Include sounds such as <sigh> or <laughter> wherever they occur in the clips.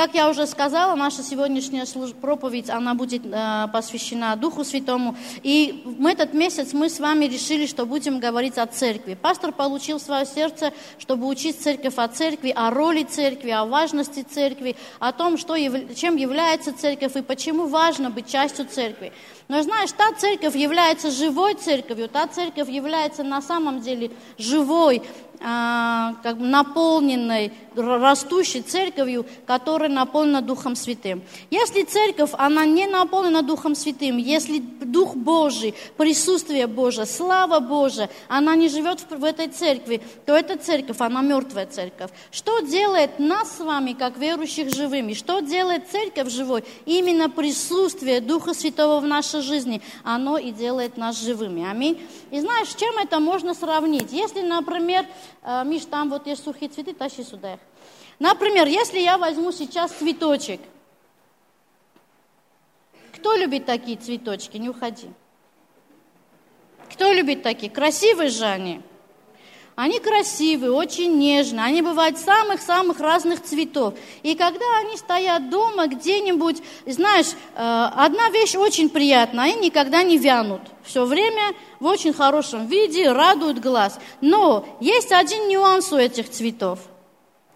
Как я уже сказала, наша сегодняшняя проповедь, она будет э, посвящена Духу Святому. И в этот месяц мы с вами решили, что будем говорить о церкви. Пастор получил свое сердце, чтобы учить церковь о церкви, о роли церкви, о важности церкви, о том, что, чем является церковь и почему важно быть частью церкви. Но знаешь, та церковь является живой церковью, та церковь является на самом деле живой, как бы наполненной, растущей церковью, которая наполнена Духом Святым. Если церковь, она не наполнена Духом Святым, если Дух Божий, присутствие Божие, слава Божия, она не живет в, этой церкви, то эта церковь, она мертвая церковь. Что делает нас с вами, как верующих, живыми? Что делает церковь живой? Именно присутствие Духа Святого в нашей жизни, оно и делает нас живыми. Аминь. И знаешь, с чем это можно сравнить? Если, например, Миш, там вот есть сухие цветы, тащи сюда их. Например, если я возьму сейчас цветочек. Кто любит такие цветочки? Не уходи. Кто любит такие? Красивые же они. Они красивые, очень нежные, они бывают самых-самых разных цветов. И когда они стоят дома где-нибудь, знаешь, э, одна вещь очень приятная, они никогда не вянут. Все время в очень хорошем виде, радуют глаз. Но есть один нюанс у этих цветов.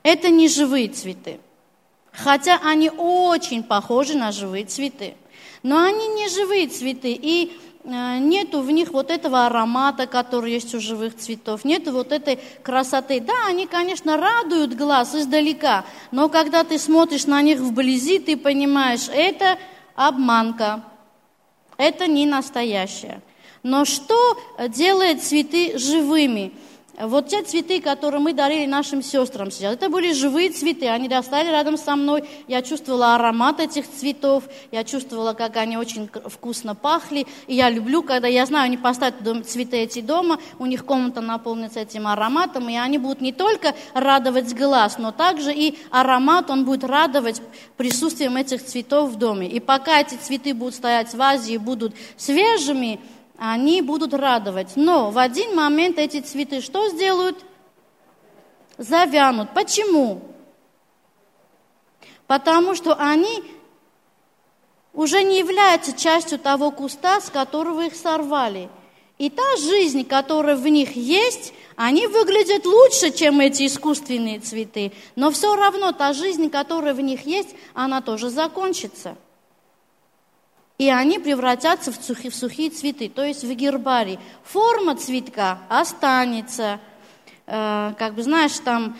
Это не живые цветы. Хотя они очень похожи на живые цветы. Но они не живые цветы. И нету в них вот этого аромата, который есть у живых цветов, нету вот этой красоты. Да, они, конечно, радуют глаз издалека, но когда ты смотришь на них вблизи, ты понимаешь, это обманка, это не настоящее. Но что делает цветы живыми? Вот те цветы, которые мы дарили нашим сестрам сейчас, это были живые цветы, они достали рядом со мной, я чувствовала аромат этих цветов, я чувствовала, как они очень вкусно пахли, и я люблю, когда я знаю, они поставят цветы эти дома, у них комната наполнится этим ароматом, и они будут не только радовать глаз, но также и аромат, он будет радовать присутствием этих цветов в доме. И пока эти цветы будут стоять в вазе и будут свежими, они будут радовать. Но в один момент эти цветы что сделают? Завянут. Почему? Потому что они уже не являются частью того куста, с которого их сорвали. И та жизнь, которая в них есть, они выглядят лучше, чем эти искусственные цветы. Но все равно та жизнь, которая в них есть, она тоже закончится и они превратятся в сухие, в сухие цветы, то есть в гербарий. Форма цветка останется, э, как бы, знаешь, там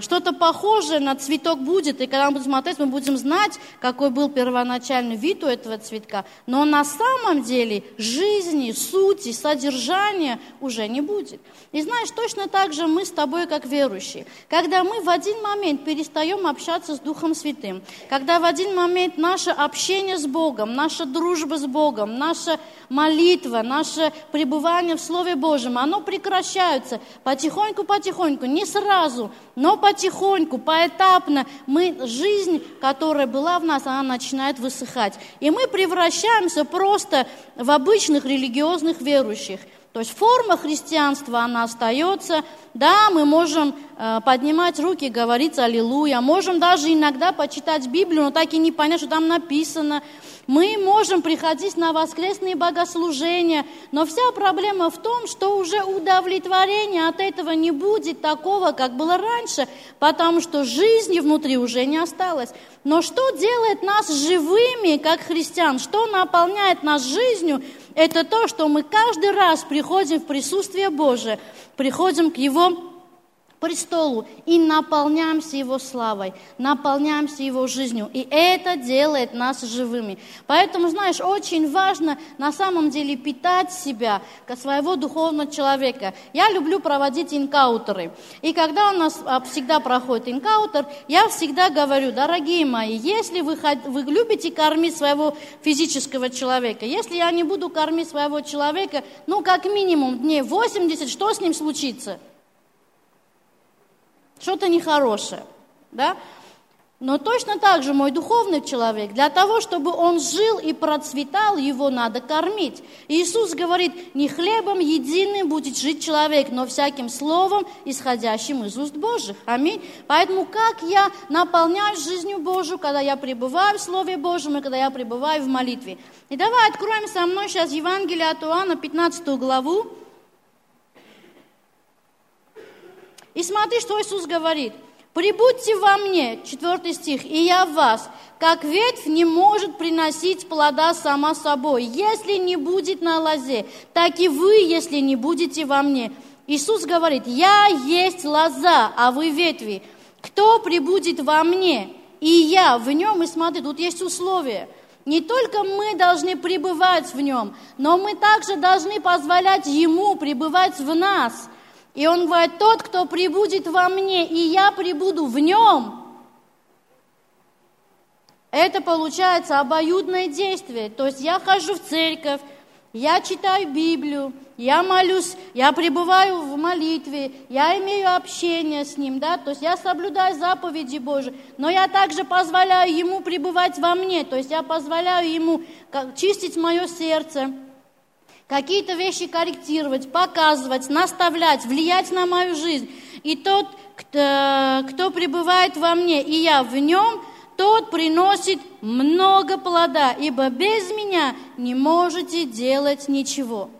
что-то похожее на цветок будет, и когда мы будем смотреть, мы будем знать, какой был первоначальный вид у этого цветка. Но на самом деле жизни, сути, содержания уже не будет. И знаешь, точно так же мы с тобой, как верующие. Когда мы в один момент перестаем общаться с Духом Святым, когда в один момент наше общение с Богом, наша дружба с Богом, наша молитва, наше пребывание в Слове Божьем, оно прекращается потихоньку-потихоньку, не сразу, но потихоньку, поэтапно мы, жизнь, которая была в нас, она начинает высыхать. И мы превращаемся просто в обычных религиозных верующих. То есть форма христианства, она остается. Да, мы можем э, поднимать руки говорить «Аллилуйя». Можем даже иногда почитать Библию, но так и не понять, что там написано. Мы можем приходить на воскресные богослужения, но вся проблема в том, что уже удовлетворения от этого не будет такого, как было раньше, потому что жизни внутри уже не осталось. Но что делает нас живыми, как христиан? Что наполняет нас жизнью? Это то, что мы каждый раз приходим в присутствие Божие, приходим к Его престолу и наполняемся Его славой, наполняемся Его жизнью. И это делает нас живыми. Поэтому, знаешь, очень важно на самом деле питать себя, своего духовного человека. Я люблю проводить инкаутеры. И когда у нас а, всегда проходит инкаутер, я всегда говорю, дорогие мои, если вы, вы любите кормить своего физического человека, если я не буду кормить своего человека, ну, как минимум дней 80, что с ним случится? Что-то нехорошее, да? Но точно так же мой духовный человек, для того, чтобы он жил и процветал, его надо кормить. Иисус говорит, не хлебом единым будет жить человек, но всяким словом, исходящим из уст Божьих. Аминь. Поэтому как я наполняюсь жизнью Божью, когда я пребываю в Слове Божьем и когда я пребываю в молитве. И давай откроем со мной сейчас Евангелие от Иоанна, 15 главу. И смотри, что Иисус говорит. «Прибудьте во мне», 4 стих, «и я в вас, как ветвь не может приносить плода сама собой, если не будет на лозе, так и вы, если не будете во мне». Иисус говорит, «Я есть лоза, а вы ветви. Кто прибудет во мне, и я в нем?» И смотри, тут есть условия. Не только мы должны пребывать в нем, но мы также должны позволять ему пребывать в нас – и он говорит, тот, кто прибудет во мне, и я прибуду в нем, это получается обоюдное действие. То есть я хожу в церковь, я читаю Библию, я молюсь, я пребываю в молитве, я имею общение с Ним, да, то есть я соблюдаю заповеди Божьи, но я также позволяю Ему пребывать во мне, то есть я позволяю Ему чистить мое сердце, какие-то вещи корректировать, показывать, наставлять, влиять на мою жизнь. И тот, кто, кто пребывает во мне, и я в нем, тот приносит много плода, ибо без меня не можете делать ничего.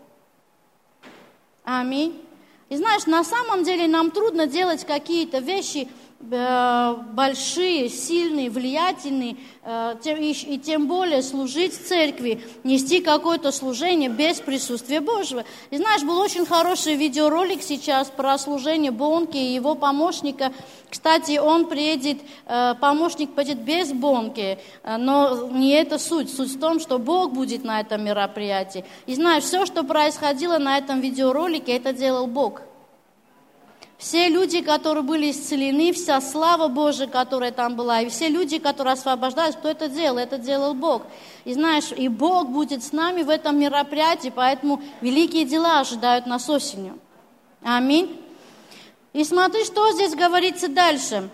Аминь. И знаешь, на самом деле нам трудно делать какие-то вещи, большие, сильные, влиятельные, э, и тем более служить церкви, нести какое-то служение без присутствия Божьего. И знаешь, был очень хороший видеоролик сейчас про служение Бонки и его помощника. Кстати, он приедет, э, помощник пойдет без Бонки, но не это суть. Суть в том, что Бог будет на этом мероприятии. И знаешь, все, что происходило на этом видеоролике, это делал Бог – все люди, которые были исцелены, вся слава Божия, которая там была, и все люди, которые освобождались, кто это делал? Это делал Бог. И знаешь, и Бог будет с нами в этом мероприятии, поэтому великие дела ожидают нас осенью. Аминь. И смотри, что здесь говорится дальше.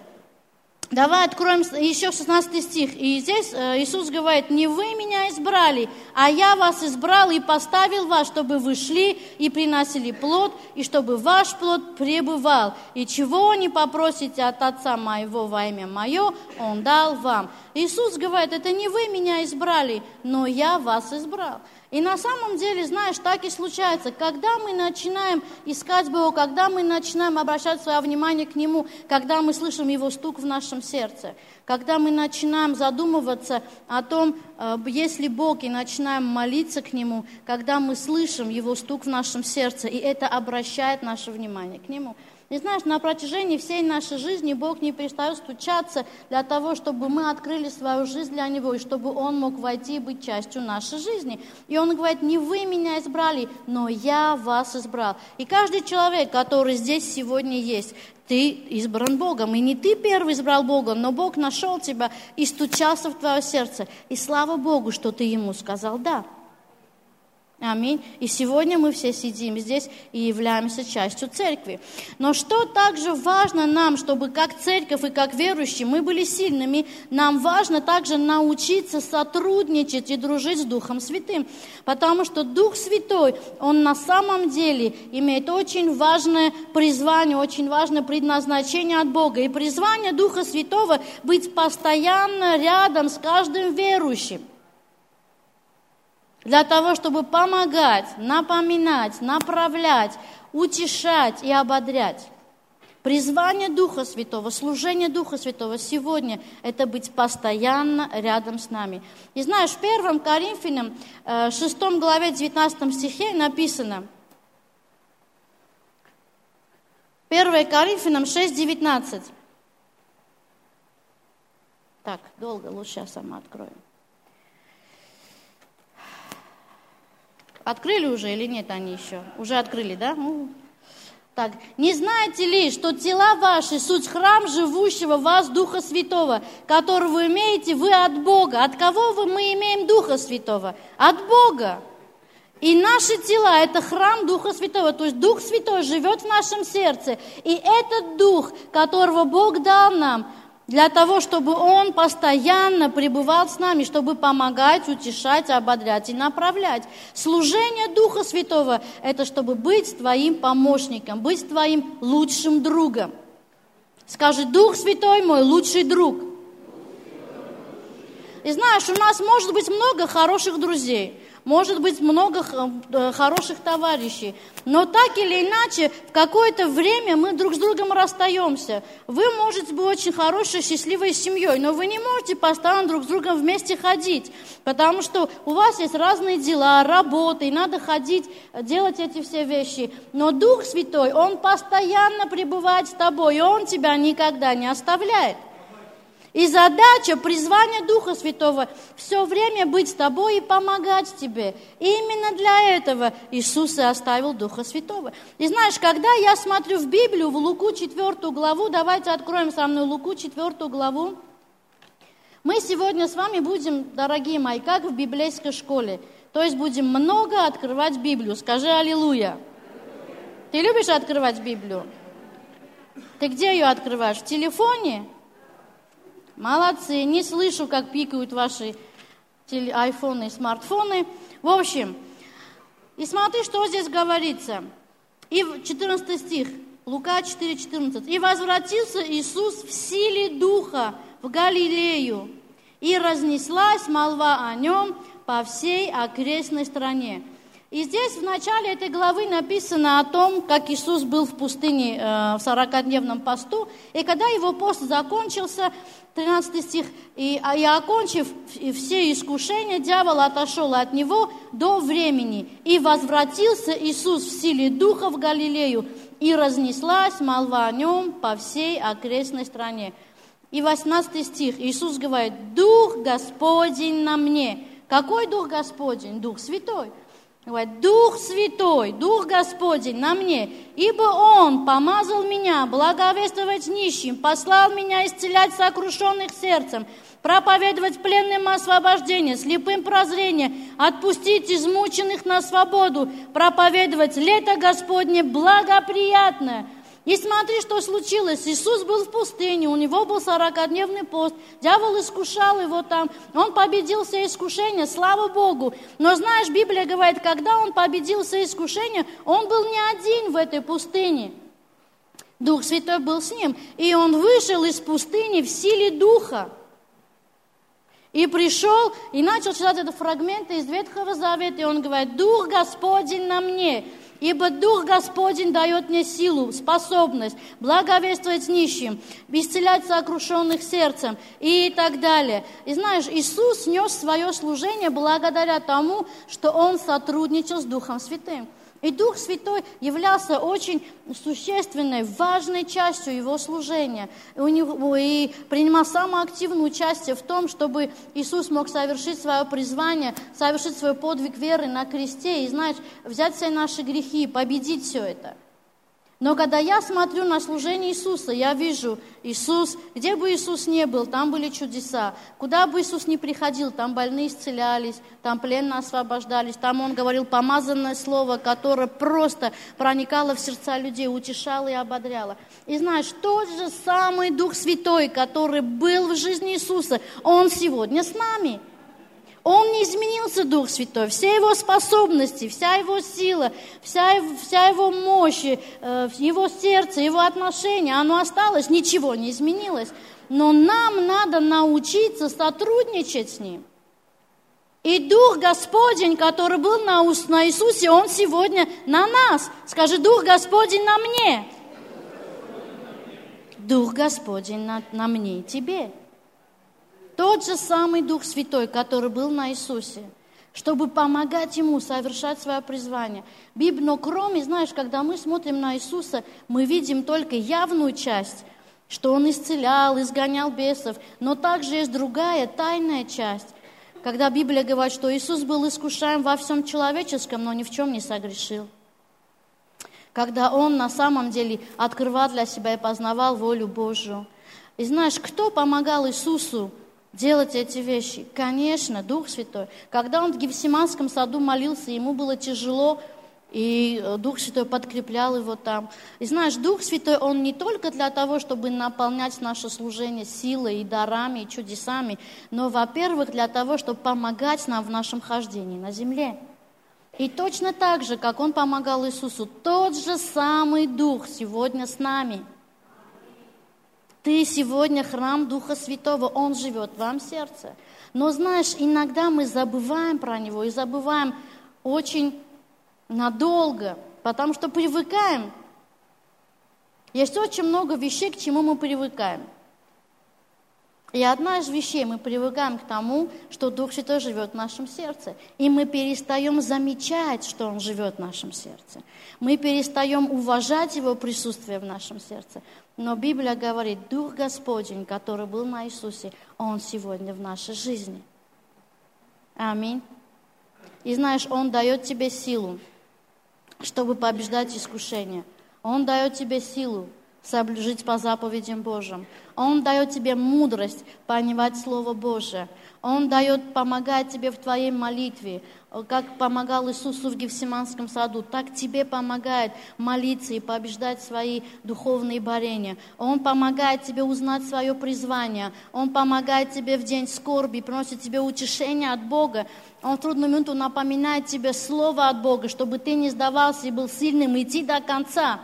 Давай откроем еще 16 стих. И здесь э, Иисус говорит, не вы меня избрали, а я вас избрал и поставил вас, чтобы вы шли и приносили плод, и чтобы ваш плод пребывал. И чего не попросите от Отца моего во имя мое, Он дал вам. Иисус говорит, это не вы меня избрали, но я вас избрал. И на самом деле, знаешь, так и случается. Когда мы начинаем искать Бога, когда мы начинаем обращать свое внимание к Нему, когда мы слышим Его стук в нашем сердце, когда мы начинаем задумываться о том, э, есть ли Бог, и начинаем молиться к Нему, когда мы слышим Его стук в нашем сердце, и это обращает наше внимание к Нему – и знаешь, на протяжении всей нашей жизни Бог не перестает стучаться для того, чтобы мы открыли свою жизнь для Него, и чтобы Он мог войти и быть частью нашей жизни. И Он говорит, не вы меня избрали, но я вас избрал. И каждый человек, который здесь сегодня есть, ты избран Богом. И не ты первый избрал Бога, но Бог нашел тебя и стучался в твое сердце. И слава Богу, что ты Ему сказал «да». Аминь. И сегодня мы все сидим здесь и являемся частью церкви. Но что также важно нам, чтобы как церковь и как верующие мы были сильными, нам важно также научиться сотрудничать и дружить с Духом Святым. Потому что Дух Святой, Он на самом деле имеет очень важное призвание, очень важное предназначение от Бога. И призвание Духа Святого быть постоянно рядом с каждым верующим для того, чтобы помогать, напоминать, направлять, утешать и ободрять. Призвание Духа Святого, служение Духа Святого сегодня – это быть постоянно рядом с нами. И знаешь, в 1 Коринфянам, 6 э, главе, 19 стихе написано, 1 Коринфянам 6, 19. Так, долго, лучше я сама открою. Открыли уже или нет они еще? Уже открыли, да? Ну, так, не знаете ли, что тела ваши суть храм живущего в вас Духа Святого, который вы имеете вы от Бога? От кого вы мы имеем Духа Святого? От Бога. И наши тела – это храм Духа Святого, то есть Дух Святой живет в нашем сердце. И этот Дух, которого Бог дал нам, для того, чтобы Он постоянно пребывал с нами, чтобы помогать, утешать, ободрять и направлять. Служение Духа Святого – это чтобы быть твоим помощником, быть твоим лучшим другом. Скажи, Дух Святой мой лучший друг. И знаешь, у нас может быть много хороших друзей – может быть много э, хороших товарищей. Но так или иначе, в какое-то время мы друг с другом расстаемся. Вы можете быть очень хорошей, счастливой семьей, но вы не можете постоянно друг с другом вместе ходить, потому что у вас есть разные дела, работы, и надо ходить, делать эти все вещи. Но Дух Святой, Он постоянно пребывает с тобой, и Он тебя никогда не оставляет. И задача, призвание Духа Святого все время быть с тобой и помогать тебе. И именно для этого Иисус и оставил Духа Святого. И знаешь, когда я смотрю в Библию, в Луку 4 главу, давайте откроем со мной Луку 4 главу. Мы сегодня с вами будем, дорогие мои, как в библейской школе. То есть будем много открывать Библию. Скажи аллилуйя. Ты любишь открывать Библию? Ты где ее открываешь? В телефоне? Молодцы, не слышу, как пикают ваши айфоны и смартфоны. В общем, и смотри, что здесь говорится. И 14 стих, Лука 4,14. «И возвратился Иисус в силе Духа в Галилею, и разнеслась молва о нем по всей окрестной стране». И здесь в начале этой главы написано о том, как Иисус был в пустыне э, в 40-дневном посту, и когда его пост закончился, 13 стих, и, а, и окончив все искушения, дьявол отошел от него до времени, и возвратился Иисус в силе Духа в Галилею, и разнеслась молва о нем по всей окрестной стране. И 18 стих, Иисус говорит, Дух Господень на мне. Какой Дух Господень? Дух Святой. Говорит, Дух Святой, Дух Господень на мне, ибо Он помазал меня благовествовать нищим, послал меня исцелять сокрушенных сердцем, проповедовать пленным освобождение, слепым прозрение, отпустить измученных на свободу, проповедовать лето Господне благоприятное – и смотри, что случилось. Иисус был в пустыне, у него был 40-дневный пост. Дьявол искушал его там. Он победил все искушения, слава Богу. Но знаешь, Библия говорит, когда он победил все искушения, он был не один в этой пустыне. Дух Святой был с ним. И он вышел из пустыни в силе Духа. И пришел и начал читать этот фрагмент из Ветхого Завета. И он говорит, Дух Господень на мне, Ибо Дух Господень дает мне силу, способность благовествовать нищим, исцелять сокрушенных сердцем и так далее. И знаешь, Иисус нес свое служение благодаря тому, что Он сотрудничал с Духом Святым. И Дух Святой являлся очень существенной, важной частью его служения. И, у него, и принимал самое активное участие в том, чтобы Иисус мог совершить свое призвание, совершить свой подвиг веры на кресте и, знаешь, взять все наши грехи и победить все это – но когда я смотрю на служение Иисуса, я вижу Иисус, где бы Иисус не был, там были чудеса. Куда бы Иисус не приходил, там больные исцелялись, там пленные освобождались, там Он говорил помазанное слово, которое просто проникало в сердца людей, утешало и ободряло. И знаешь, тот же самый Дух Святой, который был в жизни Иисуса, Он сегодня с нами – он не изменился, Дух Святой. Все его способности, вся его сила, вся, вся его мощь, э, его сердце, его отношения, оно осталось, ничего не изменилось. Но нам надо научиться сотрудничать с ним. И Дух Господень, который был на, на Иисусе, Он сегодня на нас. Скажи, Дух Господень на мне. Дух Господень на, на мне и тебе. Тот же самый Дух Святой, который был на Иисусе, чтобы помогать Ему совершать свое призвание. Библия, но кроме, знаешь, когда мы смотрим на Иисуса, мы видим только явную часть, что Он исцелял, изгонял бесов, но также есть другая, тайная часть, когда Библия говорит, что Иисус был искушаем во всем человеческом, но ни в чем не согрешил. Когда Он на самом деле открывал для себя и познавал волю Божию. И знаешь, кто помогал Иисусу делать эти вещи? Конечно, Дух Святой. Когда он в Гефсиманском саду молился, ему было тяжело, И э, Дух Святой подкреплял его там. И знаешь, Дух Святой, Он не только для того, чтобы наполнять наше служение силой и дарами, и чудесами, но, во-первых, для того, чтобы помогать нам в нашем хождении на земле. И точно так же, как Он помогал Иисусу, тот же самый Дух сегодня с нами. Ты сегодня храм Духа Святого, Он живет в вам сердце. Но знаешь, иногда мы забываем про Него и забываем очень надолго, потому что привыкаем. Есть очень много вещей, к чему мы привыкаем. И одна из вещей, мы привыкаем к тому, что Дух Святой живет в нашем сердце. И мы перестаем замечать, что Он живет в нашем сердце. Мы перестаем уважать Его присутствие в нашем сердце. Но Библия говорит, Дух Господень, который был на Иисусе, Он сегодня в нашей жизни. Аминь. И знаешь, Он дает тебе силу чтобы побеждать искушение. Он дает тебе силу жить по заповедям Божьим. Он дает тебе мудрость понимать Слово Божие. Он дает, помогает тебе в твоей молитве, как помогал Иисусу в Гефсиманском саду, так тебе помогает молиться и побеждать свои духовные борения. Он помогает тебе узнать свое призвание. Он помогает тебе в день скорби, приносит тебе утешение от Бога. Он в трудную минуту напоминает тебе слово от Бога, чтобы ты не сдавался и был сильным, идти до конца.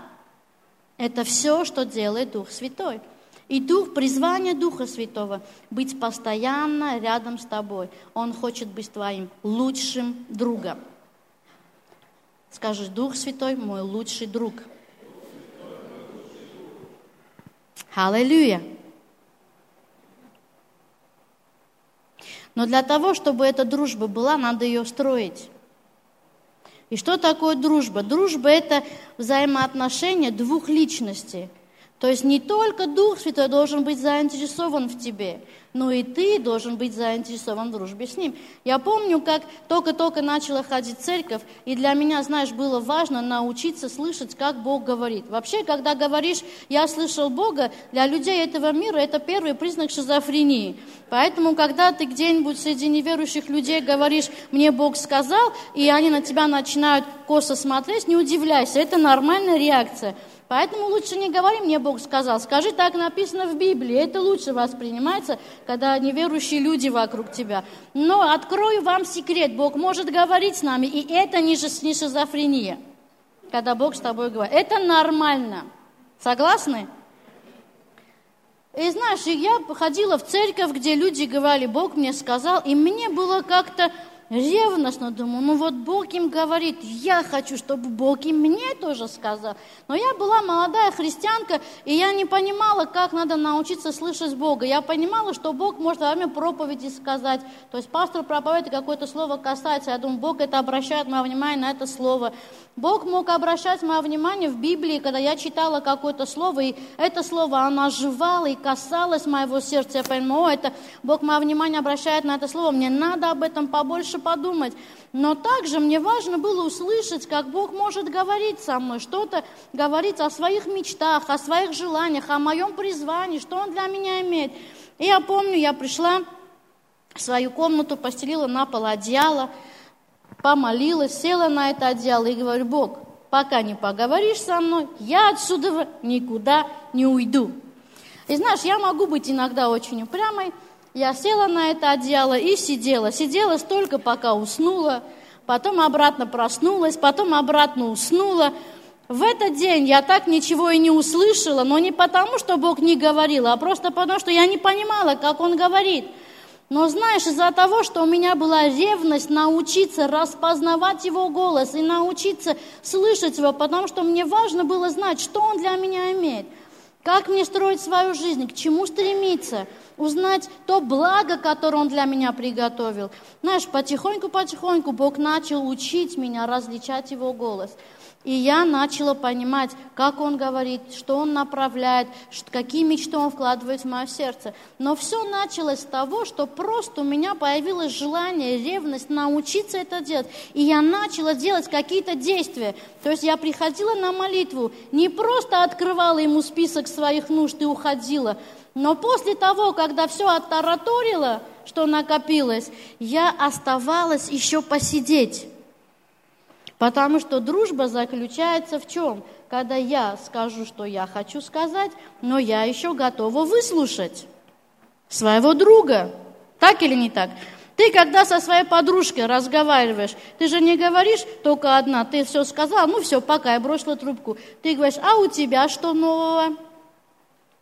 Это все, что делает Дух Святой. И Дух, призвание Духа Святого – быть постоянно рядом с тобой. Он хочет быть твоим лучшим другом. Скажи, Дух Святой – мой лучший друг. Аллилуйя. Но для того, чтобы эта дружба была, надо ее строить. И что такое дружба? Дружба – это взаимоотношения двух личностей. То есть не только Дух Святой должен быть заинтересован в тебе, но и ты должен быть заинтересован в дружбе с Ним. Я помню, как только-только начала ходить в церковь, и для меня, знаешь, было важно научиться слышать, как Бог говорит. Вообще, когда говоришь «я слышал Бога», для людей этого мира это первый признак шизофрении. Поэтому, когда ты где-нибудь среди неверующих людей говоришь «мне Бог сказал», и они на тебя начинают косо смотреть, не удивляйся, это нормальная реакция – Поэтому лучше не говори мне, Бог сказал. Скажи, так написано в Библии. Это лучше воспринимается, когда неверующие люди вокруг тебя. Но открою вам секрет. Бог может говорить с нами, и это не, шизофрения, когда Бог с тобой говорит. Это нормально. Согласны? И знаешь, я ходила в церковь, где люди говорили, Бог мне сказал, и мне было как-то ревностно думаю, ну вот Бог им говорит, я хочу, чтобы Бог и мне тоже сказал. Но я была молодая христианка, и я не понимала, как надо научиться слышать Бога. Я понимала, что Бог может во время проповеди сказать. То есть пастор проповедует, какое-то слово касается. Я думаю, Бог это обращает мое внимание на это слово. Бог мог обращать мое внимание в Библии, когда я читала какое-то слово, и это слово, оно оживало и касалось моего сердца. Я понимаю, о, это Бог мое внимание обращает на это слово, мне надо об этом побольше подумать. Но также мне важно было услышать, как Бог может говорить со мной, что-то говорить о своих мечтах, о своих желаниях, о моем призвании, что Он для меня имеет. И я помню, я пришла в свою комнату, постелила на пол одеяло, помолилась, села на это одеяло и говорю, Бог, пока не поговоришь со мной, я отсюда никуда не уйду. И знаешь, я могу быть иногда очень упрямой. Я села на это одеяло и сидела. Сидела столько, пока уснула. Потом обратно проснулась, потом обратно уснула. В этот день я так ничего и не услышала, но не потому, что Бог не говорил, а просто потому, что я не понимала, как Он говорит – но знаешь, из-за того, что у меня была ревность научиться распознавать его голос и научиться слышать его, потому что мне важно было знать, что он для меня имеет, как мне строить свою жизнь, к чему стремиться, узнать то благо, которое он для меня приготовил. Знаешь, потихоньку-потихоньку Бог начал учить меня различать его голос – и я начала понимать, как он говорит, что он направляет, какие мечты он вкладывает в мое сердце. Но все началось с того, что просто у меня появилось желание, ревность научиться это делать. И я начала делать какие-то действия. То есть я приходила на молитву, не просто открывала ему список своих нужд и уходила, но после того, когда все оттараторило, что накопилось, я оставалась еще посидеть Потому что дружба заключается в чем? Когда я скажу, что я хочу сказать, но я еще готова выслушать своего друга. Так или не так? Ты, когда со своей подружкой разговариваешь, ты же не говоришь только одна, ты все сказал, ну все, пока, я бросила трубку. Ты говоришь, а у тебя что нового?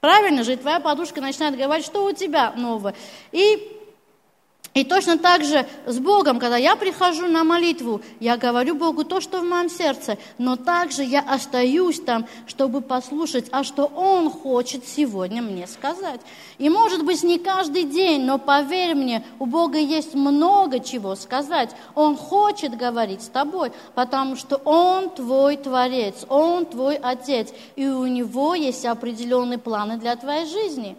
Правильно же, и твоя подружка начинает говорить, что у тебя нового. И и точно так же с Богом, когда я прихожу на молитву, я говорю Богу то, что в моем сердце, но также я остаюсь там, чтобы послушать, а что Он хочет сегодня мне сказать. И может быть не каждый день, но поверь мне, у Бога есть много чего сказать. Он хочет говорить с тобой, потому что Он твой Творец, Он твой Отец, и у Него есть определенные планы для твоей жизни.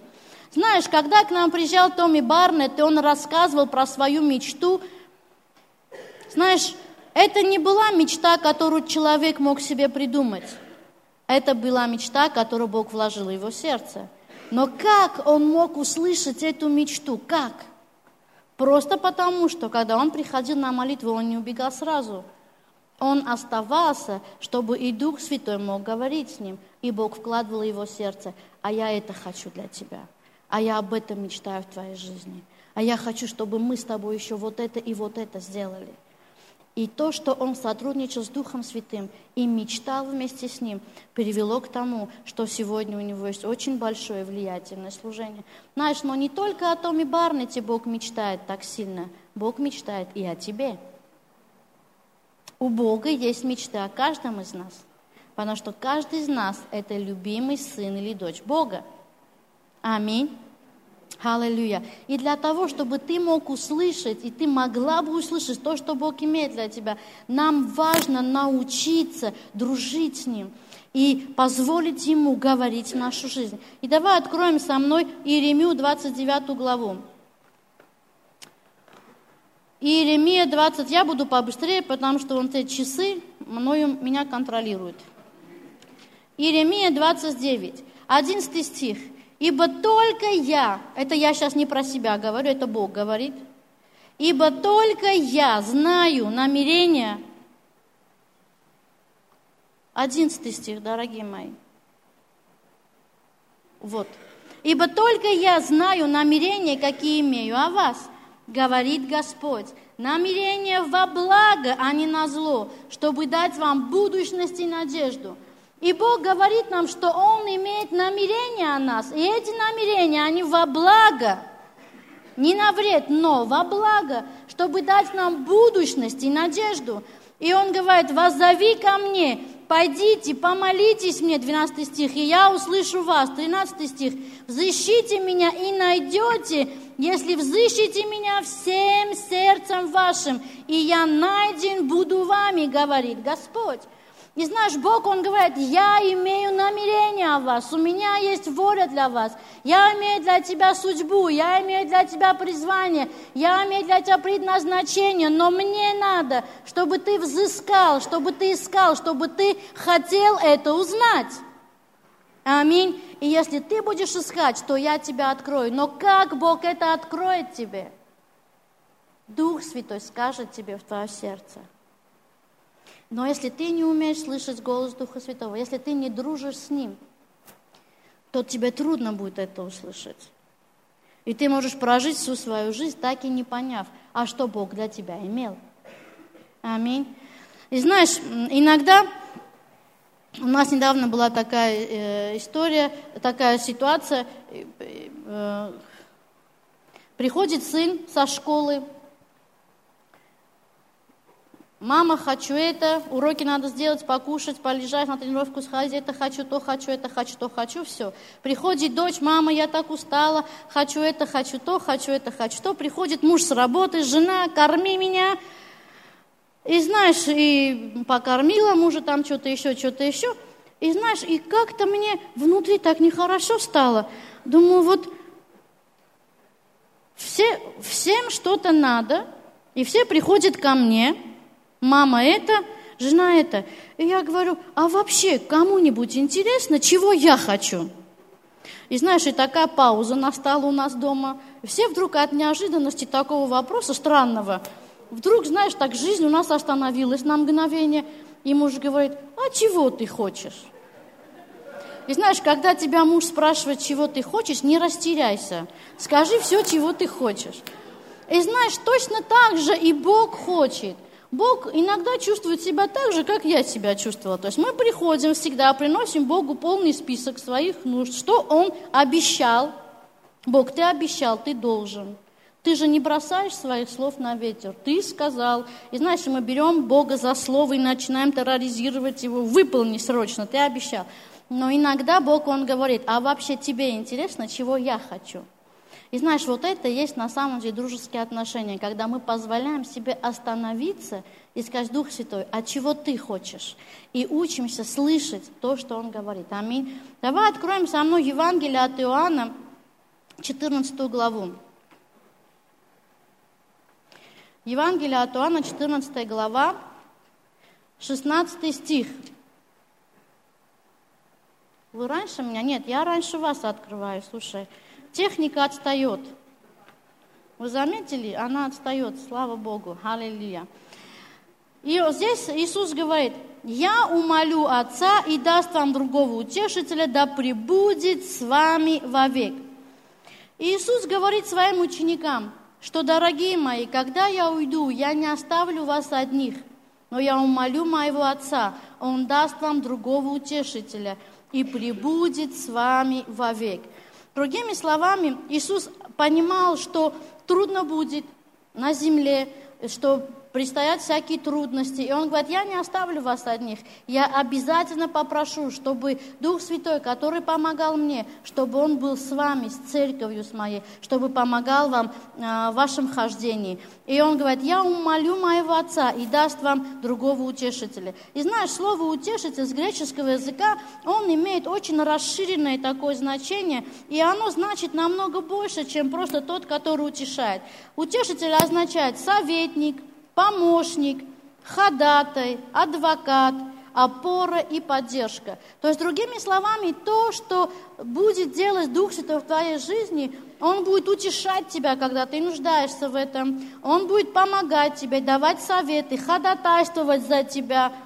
Знаешь, когда к нам приезжал Томми Барнетт, и он рассказывал про свою мечту, знаешь, это не была мечта, которую человек мог себе придумать. Это была мечта, которую Бог вложил в его сердце. Но как он мог услышать эту мечту? Как? Просто потому, что когда он приходил на молитву, он не убегал сразу. Он оставался, чтобы и Дух Святой мог говорить с ним, и Бог вкладывал в его сердце. А я это хочу для тебя а я об этом мечтаю в твоей жизни. А я хочу, чтобы мы с тобой еще вот это и вот это сделали. И то, что он сотрудничал с Духом Святым и мечтал вместе с ним, привело к тому, что сегодня у него есть очень большое влиятельное служение. Знаешь, но не только о Томе Барнете Бог мечтает так сильно, Бог мечтает и о тебе. У Бога есть мечты о каждом из нас, потому что каждый из нас – это любимый сын или дочь Бога. Аминь. Аллилуйя. И для того, чтобы ты мог услышать, и ты могла бы услышать то, что Бог имеет для тебя, нам важно научиться дружить с Ним и позволить Ему говорить в нашу жизнь. И давай откроем со мной Иеремию 29 главу. Иеремия 20, я буду побыстрее, потому что вон эти часы мною меня контролируют. Иеремия 29, 11 стих. Ибо только я, это я сейчас не про себя говорю, это Бог говорит, ибо только я знаю намерения. Одиннадцатый стих, дорогие мои. Вот. Ибо только я знаю намерения, какие имею о вас, говорит Господь. Намерения во благо, а не на зло, чтобы дать вам будущность и надежду. И Бог говорит нам, что Он имеет намерения о нас. И эти намерения, они во благо. Не на вред, но во благо, чтобы дать нам будущность и надежду. И Он говорит, воззови ко мне, пойдите, помолитесь мне, 12 стих, и я услышу вас, 13 стих, взыщите меня и найдете, если взыщите меня всем сердцем вашим, и я найден буду вами, говорит Господь. И знаешь, Бог, Он говорит, я имею намерение о вас, у меня есть воля для вас, я имею для тебя судьбу, я имею для тебя призвание, я имею для тебя предназначение, но мне надо, чтобы ты взыскал, чтобы ты искал, чтобы ты хотел это узнать. Аминь. И если ты будешь искать, то я тебя открою. Но как Бог это откроет тебе? Дух Святой скажет тебе в твое сердце – но если ты не умеешь слышать голос Духа Святого, если ты не дружишь с Ним, то тебе трудно будет это услышать. И ты можешь прожить всю свою жизнь, так и не поняв, а что Бог для тебя имел. Аминь. И знаешь, иногда у нас недавно была такая э, история, такая ситуация. Э, э, приходит сын со школы, Мама, хочу это, уроки надо сделать, покушать, полежать, на тренировку сходить, это хочу, то хочу, это хочу, то хочу, все. Приходит дочь, мама, я так устала, хочу это, хочу то, хочу это, хочу то. Приходит муж с работы, жена, корми меня. И знаешь, и покормила мужа там что-то еще, что-то еще. И знаешь, и как-то мне внутри так нехорошо стало. Думаю, вот все, всем что-то надо, и все приходят ко мне – мама это, жена это. И я говорю, а вообще кому-нибудь интересно, чего я хочу? И знаешь, и такая пауза настала у нас дома. Все вдруг от неожиданности такого вопроса странного вдруг, знаешь, так жизнь у нас остановилась на мгновение, и муж говорит, а чего ты хочешь? И знаешь, когда тебя муж спрашивает, чего ты хочешь, не растеряйся. Скажи все, чего ты хочешь. И знаешь, точно так же и Бог хочет. Бог иногда чувствует себя так же, как я себя чувствовала. То есть мы приходим всегда, приносим Богу полный список своих нужд, что Он обещал. Бог, ты обещал, ты должен. Ты же не бросаешь своих слов на ветер. Ты сказал. И знаешь, мы берем Бога за слово и начинаем терроризировать его. Выполни срочно, ты обещал. Но иногда Бог, Он говорит, а вообще тебе интересно, чего я хочу? И знаешь, вот это есть на самом деле дружеские отношения, когда мы позволяем себе остановиться и сказать, Дух Святой, а чего ты хочешь? И учимся слышать то, что Он говорит. Аминь. Давай откроем со мной Евангелие от Иоанна, 14 главу. Евангелие от Иоанна, 14 глава, 16 стих. Вы раньше меня? Нет, я раньше вас открываю, слушай. Техника отстает. Вы заметили? Она отстает, слава Богу, аллилуйя. И здесь Иисус говорит, «Я умолю Отца и даст вам другого утешителя, да пребудет с вами вовек». Иисус говорит своим ученикам, что, дорогие мои, когда я уйду, я не оставлю вас одних, но я умолю моего Отца, Он даст вам другого утешителя – и пребудет с вами вовек. Другими словами, Иисус понимал, что трудно будет на земле, что предстоят всякие трудности. И он говорит, я не оставлю вас одних. Я обязательно попрошу, чтобы Дух Святой, который помогал мне, чтобы Он был с вами, с церковью с моей, чтобы помогал вам э, в вашем хождении. И он говорит, я умолю моего Отца и даст вам другого утешителя. И знаешь, слово утешитель с греческого языка, он имеет очень расширенное такое значение, и оно значит намного больше, чем просто тот, который утешает. Утешитель означает советник, помощник, ходатай, адвокат, опора и поддержка. То есть, другими словами, то, что будет делать Дух Святой в твоей жизни, Он будет утешать тебя, когда ты нуждаешься в этом. Он будет помогать тебе, давать советы, ходатайствовать за тебя –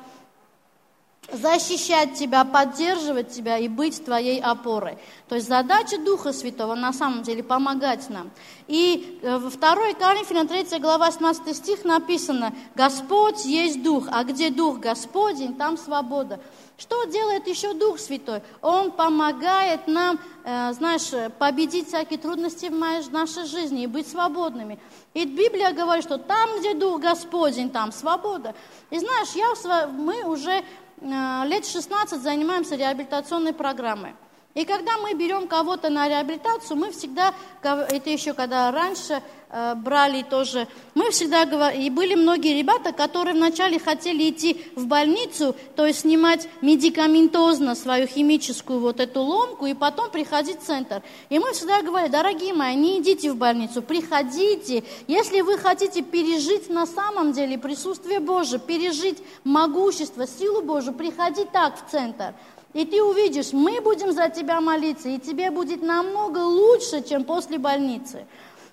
защищать тебя, поддерживать тебя и быть твоей опорой. То есть задача Духа Святого на самом деле помогать нам. И э, во 2 Коринфянам 3 глава 17 стих написано, Господь есть Дух, а где Дух Господень, там свобода. Что делает еще Дух Святой? Он помогает нам, э, знаешь, победить всякие трудности в нашей жизни и быть свободными. И Библия говорит, что там, где Дух Господень, там свобода. И знаешь, я, мы уже лет 16 занимаемся реабилитационной программой. И когда мы берем кого-то на реабилитацию, мы всегда, это еще когда раньше э, брали тоже, мы всегда говорили, и были многие ребята, которые вначале хотели идти в больницу, то есть снимать медикаментозно свою химическую вот эту ломку, и потом приходить в центр. И мы всегда говорили, дорогие мои, не идите в больницу, приходите. Если вы хотите пережить на самом деле присутствие Божие, пережить могущество, силу Божию, приходи так в центр. И ты увидишь, мы будем за тебя молиться, и тебе будет намного лучше, чем после больницы.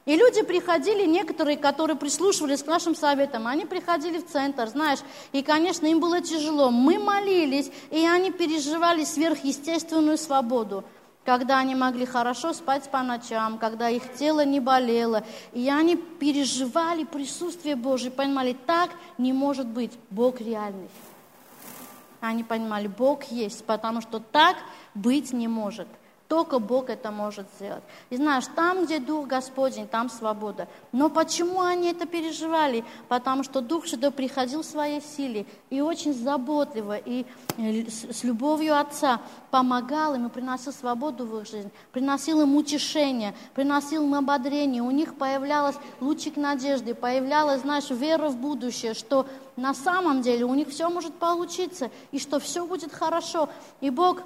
И люди приходили, некоторые, которые прислушивались к нашим советам, они приходили в центр, знаешь, и, конечно, им было тяжело. Мы молились, и они переживали сверхъестественную свободу, когда они могли хорошо спать по ночам, когда их тело не болело. И они переживали присутствие Божие, понимали, так не может быть, Бог реальный. Они понимали, Бог есть, потому что так быть не может. Только Бог это может сделать. И знаешь, там, где Дух Господень, там свобода. Но почему они это переживали? Потому что Дух Святой приходил в своей силе и очень заботливо, и э, с любовью Отца помогал им и приносил свободу в их жизнь, приносил им утешение, приносил им ободрение. У них появлялась лучик надежды, появлялась, знаешь, вера в будущее, что на самом деле у них все может получиться, и что все будет хорошо. И Бог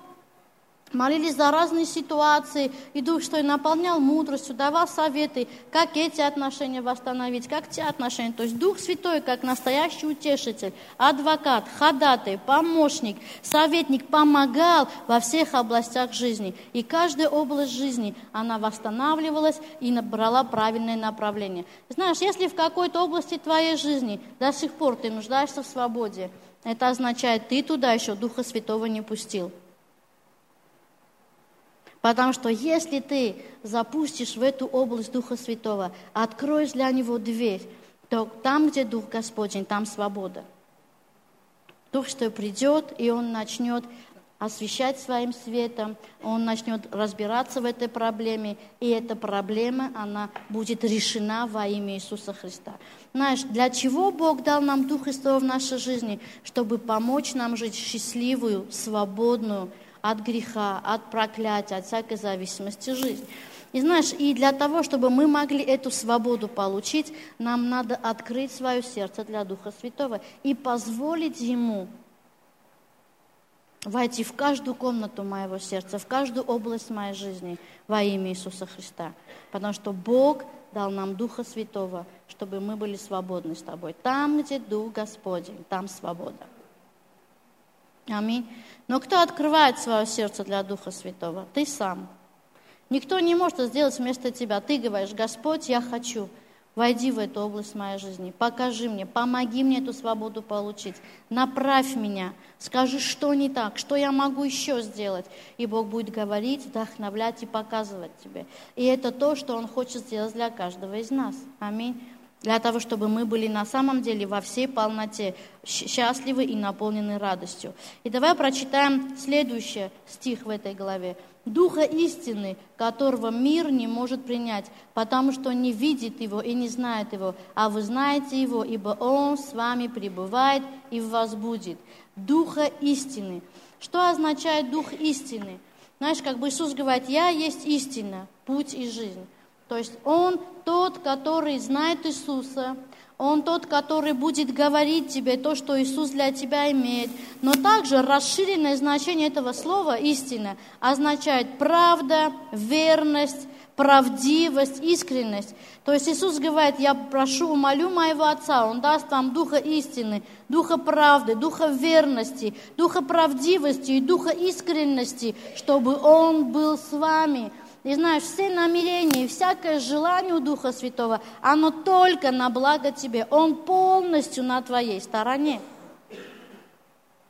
молились за разные ситуации, и Дух Святой наполнял мудростью, давал советы, как эти отношения восстановить, как те отношения. То есть Дух Святой, как настоящий утешитель, адвокат, ходатай, помощник, советник, помогал во всех областях жизни. И каждая область жизни, она восстанавливалась и набрала правильное направление. Знаешь, если в какой-то области твоей жизни до сих пор ты нуждаешься в свободе, это означает, ты туда еще Духа Святого не пустил. Потому что если ты запустишь в эту область Духа Святого, откроешь для него дверь, то там, где Дух Господень, там свобода. Дух что придет, и он начнет освещать своим светом, он начнет разбираться в этой проблеме, и эта проблема, она будет решена во имя Иисуса Христа. Знаешь, для чего Бог дал нам Дух Христова в нашей жизни? Чтобы помочь нам жить счастливую, свободную, от греха, от проклятия, от всякой зависимости жизнь. И знаешь, и для того, чтобы мы могли эту свободу получить, нам надо открыть свое сердце для Духа Святого и позволить Ему войти в каждую комнату моего сердца, в каждую область моей жизни во имя Иисуса Христа. Потому что Бог дал нам Духа Святого, чтобы мы были свободны с тобой. Там, где Дух Господень, там свобода. Аминь. Но кто открывает свое сердце для Духа Святого? Ты сам. Никто не может это сделать вместо тебя. Ты говоришь, Господь, я хочу. Войди в эту область моей жизни, покажи мне, помоги мне эту свободу получить, направь меня, скажи, что не так, что я могу еще сделать. И Бог будет говорить, вдохновлять и показывать тебе. И это то, что Он хочет сделать для каждого из нас. Аминь для того, чтобы мы были на самом деле во всей полноте счастливы и наполнены радостью. И давай прочитаем следующий стих в этой главе. «Духа истины, которого мир не может принять, потому что не видит его и не знает его, а вы знаете его, ибо он с вами пребывает и в вас будет». Духа истины. Что означает Дух истины? Знаешь, как бы Иисус говорит, «Я есть истина, путь и жизнь». То есть Он тот, который знает Иисуса, Он тот, который будет говорить тебе то, что Иисус для тебя имеет. Но также расширенное значение этого слова «истина» означает правда, верность, правдивость, искренность. То есть Иисус говорит, я прошу, молю моего Отца, Он даст вам духа истины, духа правды, духа верности, духа правдивости и духа искренности, чтобы Он был с вами. И знаешь, все намерения и всякое желание у Духа Святого, оно только на благо тебе. Он полностью на твоей стороне.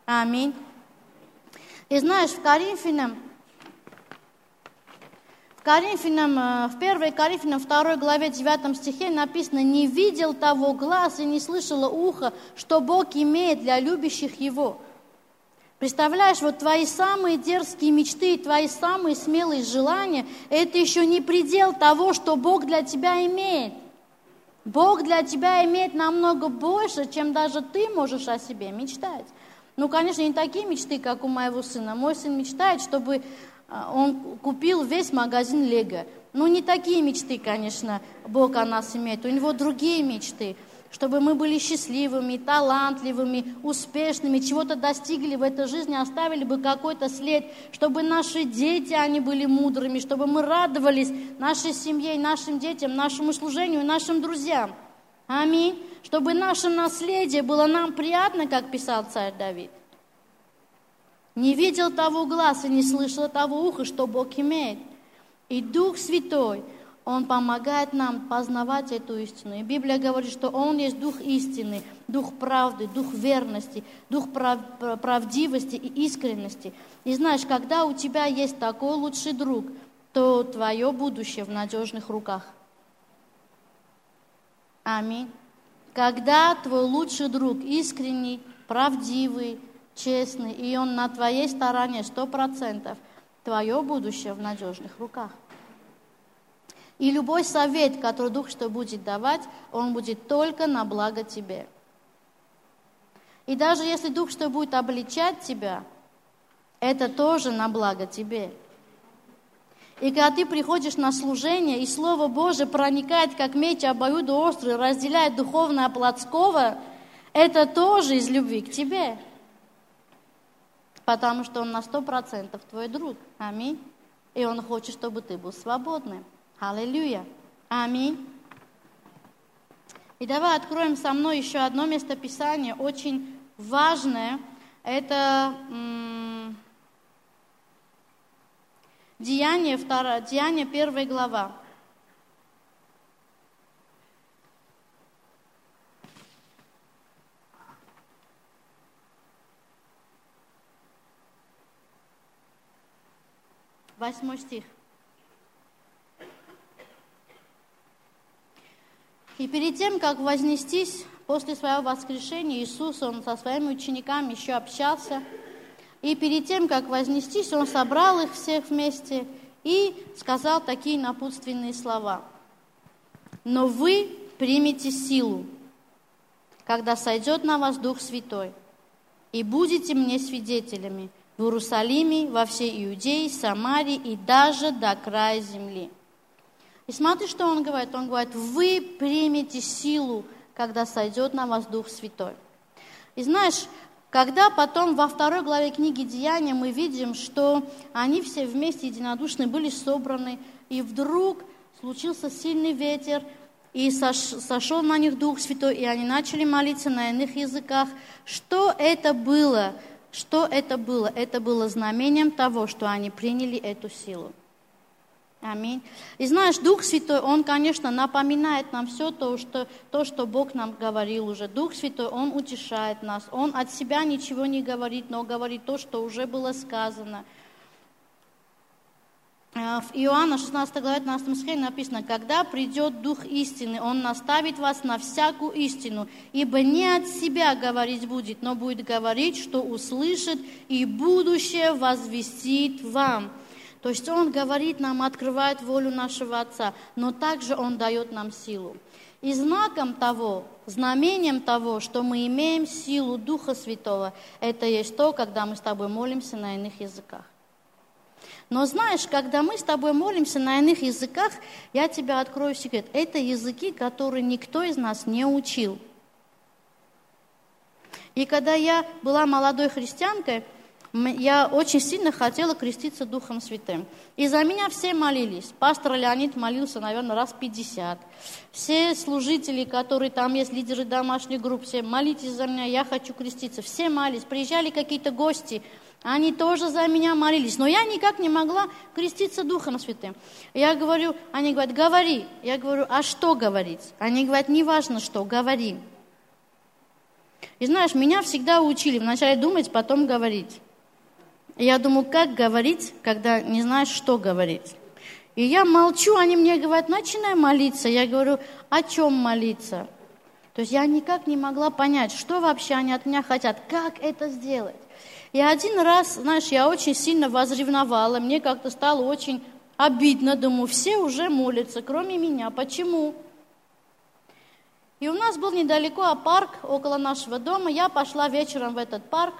Аминь. И знаешь, в Коринфянам, в Коринфянам, э, в 1 Коринфянам 2 главе 9 стихе написано, «Не видел того глаз и не слышало ухо, что Бог имеет для любящих Его». Представляешь, вот твои самые дерзкие мечты, твои самые смелые желания, это еще не предел того, что Бог для тебя имеет. Бог для тебя имеет намного больше, чем даже ты можешь о себе мечтать. Ну, конечно, не такие мечты, как у моего сына. Мой сын мечтает, чтобы а, он купил весь магазин Лего. Ну, не такие мечты, конечно, Бог о нас имеет. У него другие мечты – чтобы мы были счастливыми, талантливыми, успешными, чего-то достигли в этой жизни, оставили бы какой-то след, чтобы наши дети, они были мудрыми, чтобы мы радовались нашей семье, нашим детям, нашему служению, нашим друзьям. Аминь. Чтобы наше наследие было нам приятно, как писал царь Давид. Не видел того глаз и не слышал того уха, что Бог имеет. И Дух Святой – он помогает нам познавать эту истину. И Библия говорит, что Он есть Дух истины, Дух правды, Дух верности, Дух прав, правдивости и искренности. И знаешь, когда у тебя есть такой лучший друг, то твое будущее в надежных руках. Аминь. Когда твой лучший друг искренний, правдивый, честный, и он на твоей стороне сто процентов, твое будущее в надежных руках. И любой совет, который Дух что будет давать, он будет только на благо тебе. И даже если Дух что будет обличать тебя, это тоже на благо тебе. И когда ты приходишь на служение, и Слово Божие проникает, как меч обоюдоострый, разделяет духовное от плотского, это тоже из любви к тебе. потому что Он на сто процентов твой друг. Аминь. И Он хочет, чтобы ты был свободным. Аллилуйя. Аминь. И давай откроем со мной еще одно местописание, очень важное. Это м- Деяние, 2, Деяние 1 глава. Восьмой стих. И перед тем, как вознестись после своего воскрешения, Иисус, Он со своими учениками еще общался. И перед тем, как вознестись, Он собрал их всех вместе и сказал такие напутственные слова. «Но вы примете силу, когда сойдет на вас Дух Святой, и будете мне свидетелями – в Иерусалиме, во всей Иудее, Самарии и даже до края земли. И смотри, что он говорит. Он говорит, вы примете силу, когда сойдет на вас Дух Святой. И знаешь, когда потом во второй главе книги Деяния мы видим, что они все вместе единодушны были собраны, и вдруг случился сильный ветер, и сошел на них Дух Святой, и они начали молиться на иных языках. Что это было? Что это было? Это было знамением того, что они приняли эту силу. Аминь. И знаешь, Дух Святой, Он, конечно, напоминает нам все то что, то, что Бог нам говорил уже. Дух Святой, Он утешает нас. Он от себя ничего не говорит, но говорит то, что уже было сказано. Э, в Иоанна 16 главе 15 стихе написано, «Когда придет Дух истины, Он наставит вас на всякую истину, ибо не от себя говорить будет, но будет говорить, что услышит, и будущее возвестит вам». То есть Он говорит нам, открывает волю нашего Отца, но также Он дает нам силу. И знаком того, знамением того, что мы имеем силу Духа Святого, это есть то, когда мы с тобой молимся на иных языках. Но знаешь, когда мы с тобой молимся на иных языках, я тебе открою секрет. Это языки, которые никто из нас не учил. И когда я была молодой христианкой, я очень сильно хотела креститься Духом Святым. И за меня все молились. Пастор Леонид молился, наверное, раз 50. Все служители, которые там есть, лидеры домашних групп, все молитесь за меня, я хочу креститься. Все молились. Приезжали какие-то гости, они тоже за меня молились, но я никак не могла креститься Духом Святым. Я говорю, они говорят, говори. Я говорю, а что говорить? Они говорят, не важно что, говори. И знаешь, меня всегда учили вначале думать, потом говорить. Я думаю, как говорить, когда не знаешь, что говорить. И я молчу, они мне говорят, начинай молиться. Я говорю, о чем молиться? То есть я никак не могла понять, что вообще они от меня хотят, как это сделать. И один раз, знаешь, я очень сильно возревновала, мне как-то стало очень обидно, думаю, все уже молятся, кроме меня. Почему? И у нас был недалеко парк около нашего дома. Я пошла вечером в этот парк,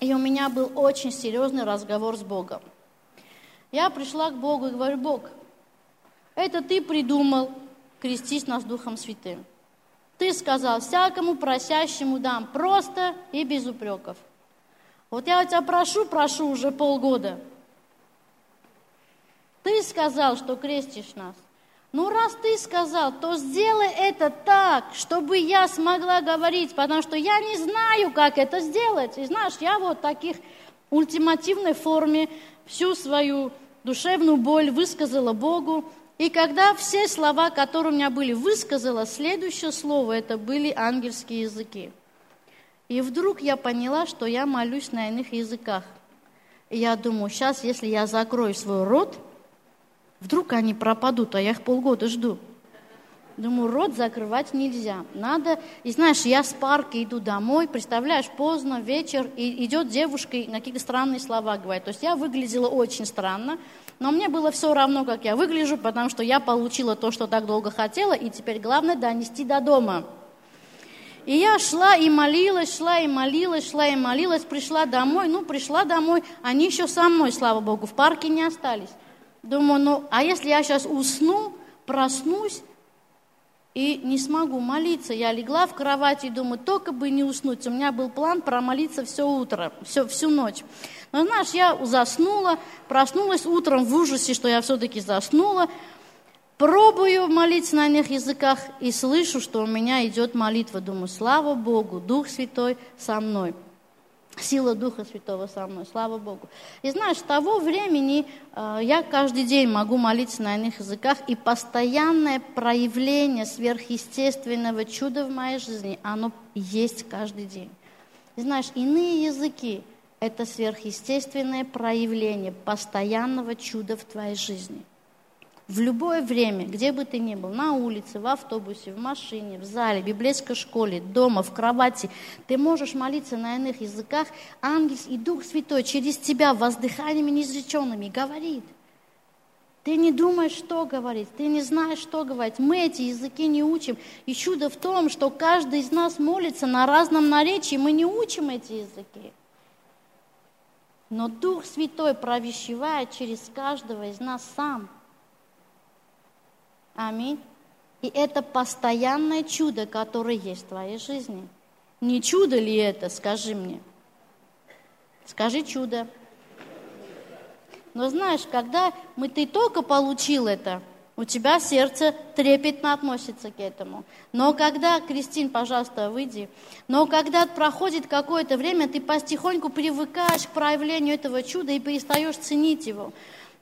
и у меня был очень серьезный разговор с Богом. Я пришла к Богу и говорю, Бог, это ты придумал крестись нас Духом Святым. Ты сказал, всякому просящему дам, просто и без упреков. Вот я у тебя прошу, прошу уже полгода. Ты сказал, что крестишь нас. Ну, раз ты сказал, то сделай это так, чтобы я смогла говорить, потому что я не знаю, как это сделать. И знаешь, я вот в таких ультимативной форме всю свою душевную боль высказала Богу. И когда все слова, которые у меня были, высказала, следующее слово, это были ангельские языки. И вдруг я поняла, что я молюсь на иных языках. И я думаю, сейчас, если я закрою свой рот, вдруг они пропадут, а я их полгода жду. Думаю, рот закрывать нельзя. Надо... И знаешь, я с парка иду домой, представляешь, поздно, вечер, и идет девушка и какие-то странные слова говорит. То есть я выглядела очень странно, но мне было все равно, как я выгляжу, потому что я получила то, что так долго хотела, и теперь главное донести до дома. И я шла и молилась, шла и молилась, шла и молилась, пришла домой. Ну, пришла домой, они еще со мной, слава Богу, в парке не остались. Думаю, ну, а если я сейчас усну, проснусь, и не смогу молиться. Я легла в кровать и думаю, только бы не уснуть. У меня был план промолиться все утро, все, всю ночь. Но знаешь, я заснула, проснулась утром в ужасе, что я все-таки заснула. Пробую молиться на иных языках и слышу, что у меня идет молитва. Думаю, слава Богу, Дух Святой со мной. Сила Духа Святого со мной, слава Богу. И знаешь, с того времени э, я каждый день могу молиться на иных языках, и постоянное проявление сверхъестественного чуда в моей жизни, оно есть каждый день. И знаешь, иные языки – это сверхъестественное проявление постоянного чуда в твоей жизни – в любое время, где бы ты ни был, на улице, в автобусе, в машине, в зале, в библейской школе, дома, в кровати, ты можешь молиться на иных языках, ангел и Дух Святой через тебя воздыханиями неизреченными говорит. Ты не думаешь, что говорить, ты не знаешь, что говорить. Мы эти языки не учим. И чудо в том, что каждый из нас молится на разном наречии, мы не учим эти языки. Но Дух Святой провещевает через каждого из нас сам – Аминь. И это постоянное чудо, которое есть в твоей жизни. Не чудо ли это, скажи мне? Скажи чудо. Но знаешь, когда мы, ты только получил это, у тебя сердце трепетно относится к этому. Но когда, Кристин, пожалуйста, выйди, но когда проходит какое-то время, ты потихоньку привыкаешь к проявлению этого чуда и перестаешь ценить его.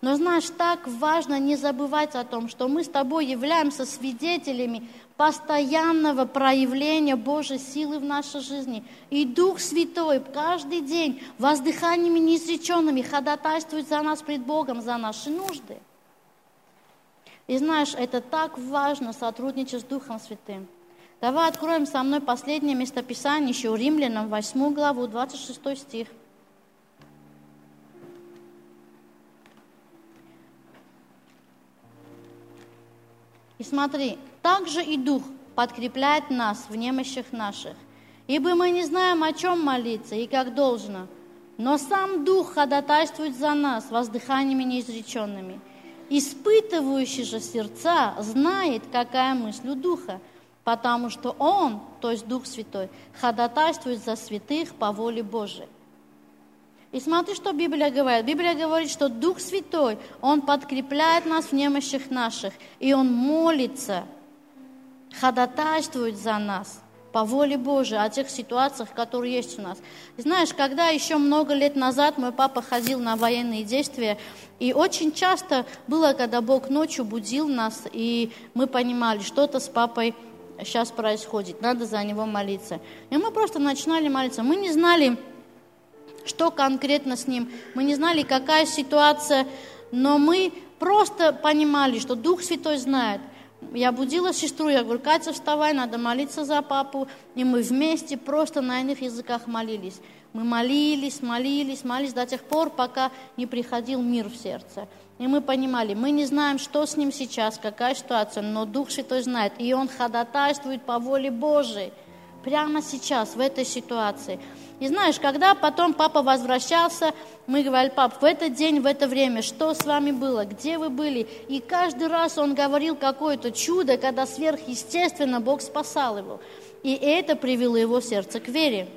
Но знаешь, так важно не забывать о том, что мы с тобой являемся свидетелями постоянного проявления Божьей силы в нашей жизни. И Дух Святой каждый день воздыханиями неизреченными ходатайствует за нас пред Богом, за наши нужды. И знаешь, это так важно сотрудничать с Духом Святым. Давай откроем со мной последнее местописание еще у Римлянам, 8 главу, 26 стих. И смотри, также и Дух подкрепляет нас в немощах наших. Ибо мы не знаем, о чем молиться и как должно. Но сам Дух ходатайствует за нас воздыханиями неизреченными. Испытывающий же сердца знает, какая мысль у Духа, потому что Он, то есть Дух Святой, ходатайствует за святых по воле Божией. И смотри, что Библия говорит. Библия говорит, что Дух Святой, Он подкрепляет нас в немощах наших, и Он молится, ходатайствует за нас по воле Божией о тех ситуациях, которые есть у нас. Знаешь, когда еще много лет назад мой папа ходил на военные действия, и очень часто было, когда Бог ночью будил нас, и мы понимали, что-то с папой сейчас происходит, надо за него молиться. И мы просто начинали молиться. Мы не знали, что конкретно с ним. Мы не знали, какая ситуация, но мы просто понимали, что Дух Святой знает. Я будила сестру, я говорю, Катя, вставай, надо молиться за папу. И мы вместе просто на иных языках молились. Мы молились, молились, молились до тех пор, пока не приходил мир в сердце. И мы понимали, мы не знаем, что с ним сейчас, какая ситуация, но Дух Святой знает, и Он ходатайствует по воле Божией прямо сейчас, в этой ситуации. И знаешь, когда потом папа возвращался, мы говорили, пап, в этот день, в это время, что с вами было, где вы были? И каждый раз он говорил какое-то чудо, когда сверхъестественно Бог спасал его. И это привело его сердце к вере.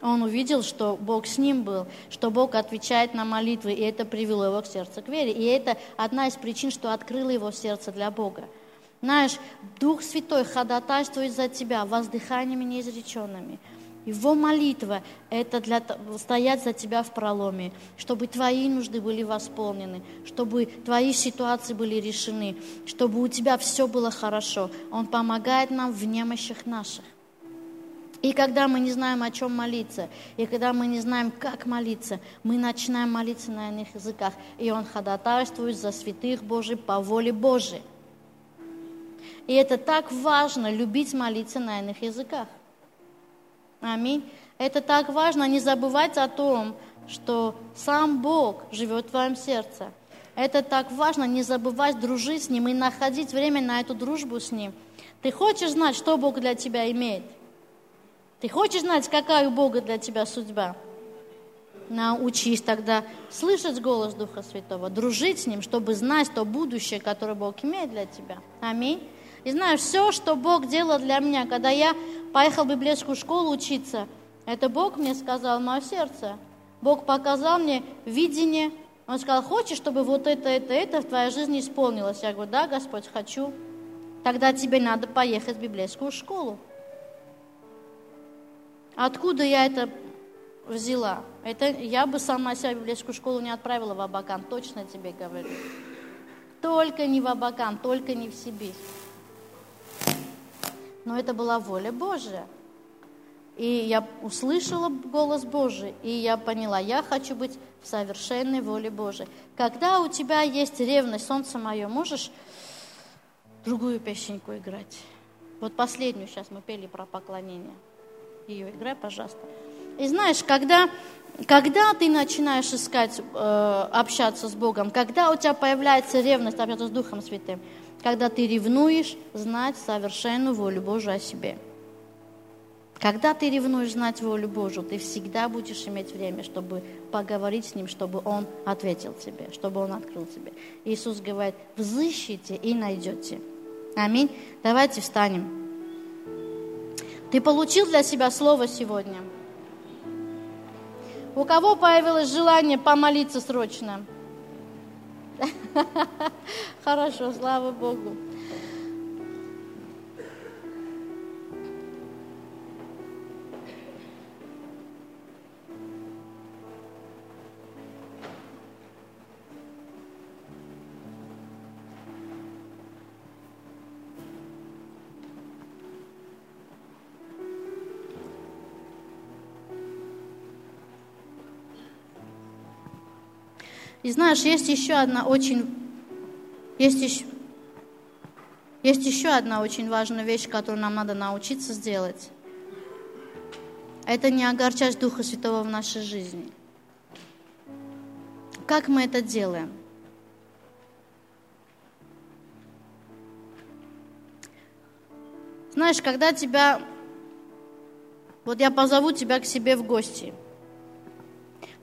Он увидел, что Бог с ним был, что Бог отвечает на молитвы, и это привело его к сердцу к вере. И это одна из причин, что открыло его сердце для Бога. Знаешь, Дух Святой ходатайствует за тебя воздыханиями неизреченными – его молитва – это для, стоять за тебя в проломе, чтобы твои нужды были восполнены, чтобы твои ситуации были решены, чтобы у тебя все было хорошо. Он помогает нам в немощах наших. И когда мы не знаем, о чем молиться, и когда мы не знаем, как молиться, мы начинаем молиться на иных языках, и Он ходатайствует за святых Божий по воле Божией. И это так важно, любить молиться на иных языках. Аминь. Это так важно, не забывать о том, что сам Бог живет в твоем сердце. Это так важно, не забывать дружить с Ним и находить время на эту дружбу с Ним. Ты хочешь знать, что Бог для тебя имеет? Ты хочешь знать, какая у Бога для тебя судьба? Научись тогда слышать голос Духа Святого, дружить с Ним, чтобы знать то будущее, которое Бог имеет для тебя. Аминь. И знаешь, все, что Бог делал для меня, когда я поехал в библейскую школу учиться, это Бог мне сказал мое сердце. Бог показал мне видение. Он сказал, хочешь, чтобы вот это, это, это в твоей жизни исполнилось? Я говорю, да, Господь, хочу. Тогда тебе надо поехать в библейскую школу. Откуда я это взяла? Это я бы сама себя в библейскую школу не отправила в Абакан, точно тебе говорю. Только не в Абакан, только не в Сибирь. Но это была воля Божья. И я услышала голос Божий, и я поняла, я хочу быть в совершенной воле Божией. Когда у тебя есть ревность, солнце мое, можешь другую песенку играть? Вот последнюю сейчас мы пели про поклонение. Ее играй, пожалуйста. И знаешь, когда, когда ты начинаешь искать, э, общаться с Богом, когда у тебя появляется ревность общаться с Духом Святым, когда ты ревнуешь знать совершенную волю Божию о себе – когда ты ревнуешь знать волю Божию, ты всегда будешь иметь время, чтобы поговорить с Ним, чтобы Он ответил тебе, чтобы Он открыл тебе. Иисус говорит, взыщите и найдете. Аминь. Давайте встанем. Ты получил для себя слово сегодня? У кого появилось желание помолиться срочно? <laughs> Хорошо, слава Богу. И знаешь, есть еще одна очень, есть еще, есть еще одна очень важная вещь, которую нам надо научиться сделать. Это не огорчать Духа Святого в нашей жизни. Как мы это делаем? Знаешь, когда тебя... Вот я позову тебя к себе в гости.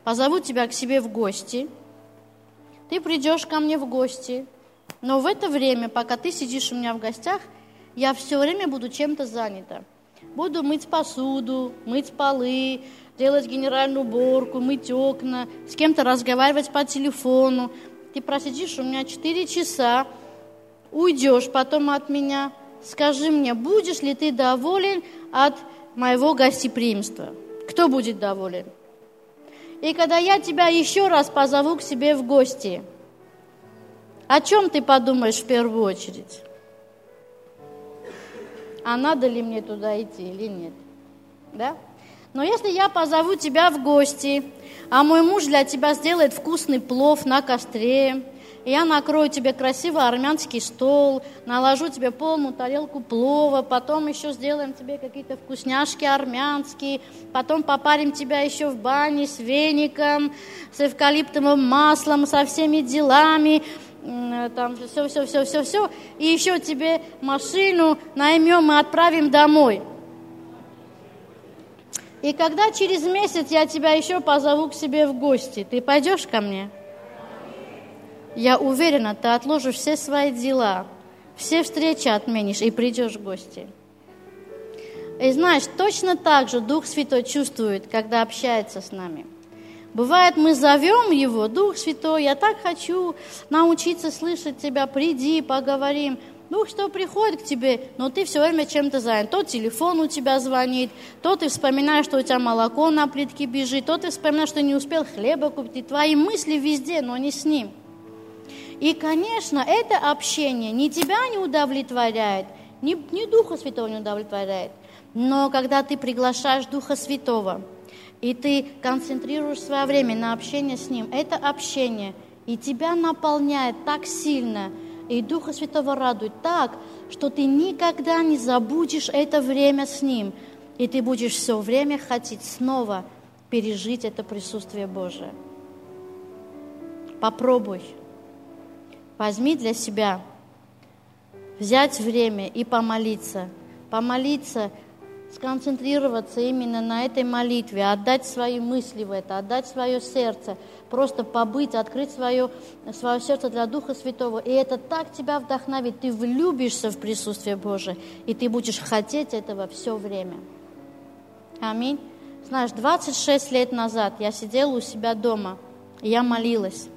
Позову тебя к себе в гости – ты придешь ко мне в гости, но в это время, пока ты сидишь у меня в гостях, я все время буду чем-то занята. Буду мыть посуду, мыть полы, делать генеральную уборку, мыть окна, с кем-то разговаривать по телефону. Ты просидишь у меня 4 часа, уйдешь потом от меня. Скажи мне, будешь ли ты доволен от моего гостеприимства? Кто будет доволен? И когда я тебя еще раз позову к себе в гости, о чем ты подумаешь в первую очередь? А надо ли мне туда идти или нет? Да? Но если я позову тебя в гости, а мой муж для тебя сделает вкусный плов на костре, я накрою тебе красивый армянский стол, наложу тебе полную тарелку плова, потом еще сделаем тебе какие-то вкусняшки армянские, потом попарим тебя еще в бане с веником, с эвкалиптовым маслом, со всеми делами, там все, все, все, все, все, и еще тебе машину наймем и отправим домой. И когда через месяц я тебя еще позову к себе в гости, ты пойдешь ко мне? Я уверена, ты отложишь все свои дела, все встречи отменишь и придешь в гости. И знаешь, точно так же Дух Святой чувствует, когда общается с нами. Бывает, мы зовем Его, Дух Святой, я так хочу научиться слышать Тебя, приди, поговорим. Дух что приходит к тебе, но ты все время чем-то занят. То телефон у тебя звонит, то ты вспоминаешь, что у тебя молоко на плитке бежит, то ты вспоминаешь, что не успел хлеба купить. Твои мысли везде, но не с ним. И, конечно, это общение ни тебя не удовлетворяет, ни, ни Духа Святого не удовлетворяет. Но когда ты приглашаешь Духа Святого, и ты концентрируешь свое время на общение с Ним, это общение и тебя наполняет так сильно, и Духа Святого радует так, что ты никогда не забудешь это время с Ним, и ты будешь все время хотеть снова пережить это присутствие Божие. Попробуй. Возьми для себя, взять время и помолиться. Помолиться сконцентрироваться именно на этой молитве, отдать свои мысли в это, отдать свое сердце, просто побыть, открыть свое, свое сердце для Духа Святого. И это так тебя вдохновит, ты влюбишься в присутствие Божие, и ты будешь хотеть этого все время. Аминь. Знаешь, 26 лет назад я сидела у себя дома, и я молилась.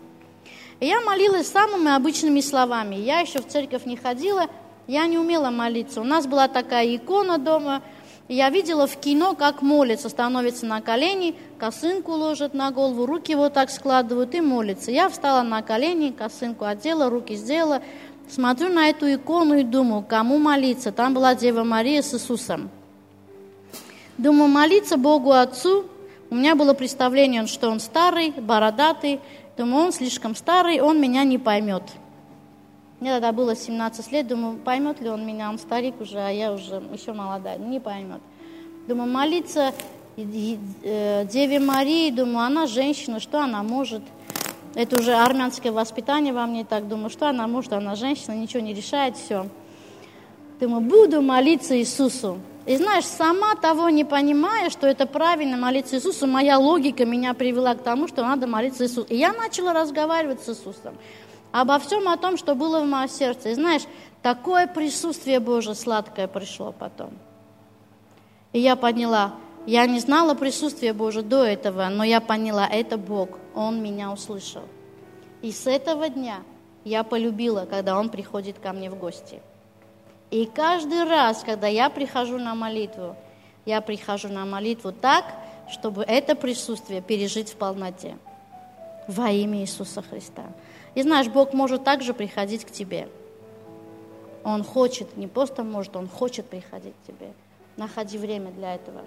Я молилась самыми обычными словами. Я еще в церковь не ходила, я не умела молиться. У нас была такая икона дома – я видела в кино, как молится, становится на колени, косынку ложит на голову, руки вот так складывают и молится. Я встала на колени, косынку одела, руки сделала, смотрю на эту икону и думаю, кому молиться. Там была Дева Мария с Иисусом. Думаю, молиться Богу Отцу. У меня было представление, что он старый, бородатый. Думаю, он слишком старый, он меня не поймет. Мне тогда было 17 лет, думаю, поймет ли он меня, он старик уже, а я уже еще молодая, не поймет. Думаю, молиться э, Деве Марии, думаю, она женщина, что она может? Это уже армянское воспитание во мне, так думаю, что она может, она женщина, ничего не решает, все. Думаю, буду молиться Иисусу. И знаешь, сама того не понимая, что это правильно молиться Иисусу, моя логика меня привела к тому, что надо молиться Иисусу. И я начала разговаривать с Иисусом обо всем о том, что было в моем сердце. И знаешь, такое присутствие Божие сладкое пришло потом. И я поняла, я не знала присутствия Божия до этого, но я поняла, это Бог, Он меня услышал. И с этого дня я полюбила, когда Он приходит ко мне в гости. И каждый раз, когда я прихожу на молитву, я прихожу на молитву так, чтобы это присутствие пережить в полноте. Во имя Иисуса Христа. И знаешь, Бог может также приходить к тебе. Он хочет, не просто может, Он хочет приходить к тебе. Находи время для этого.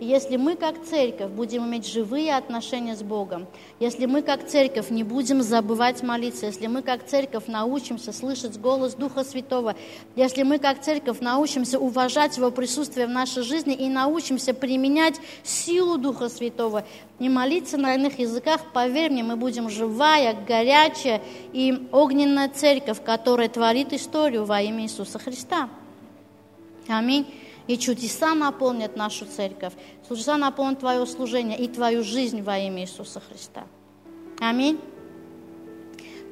Если мы как церковь будем иметь живые отношения с Богом, если мы как церковь не будем забывать молиться, если мы как церковь научимся слышать голос Духа Святого, если мы как церковь научимся уважать Его присутствие в нашей жизни и научимся применять силу Духа Святого, не молиться на иных языках, поверь мне, мы будем живая, горячая и огненная церковь, которая творит историю во имя Иисуса Христа. Аминь и чудеса наполнят нашу церковь, чудеса наполнят твое служение и твою жизнь во имя Иисуса Христа. Аминь.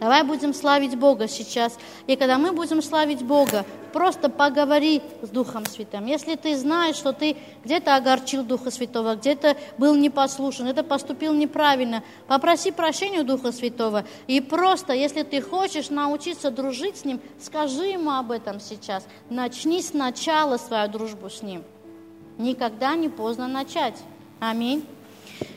Давай будем славить Бога сейчас. И когда мы будем славить Бога, просто поговори с Духом Святым. Если ты знаешь, что ты где-то огорчил Духа Святого, где-то был непослушен, это поступил неправильно, попроси прощения у Духа Святого. И просто, если ты хочешь научиться дружить с Ним, скажи Ему об этом сейчас. Начни сначала свою дружбу с Ним. Никогда не поздно начать. Аминь.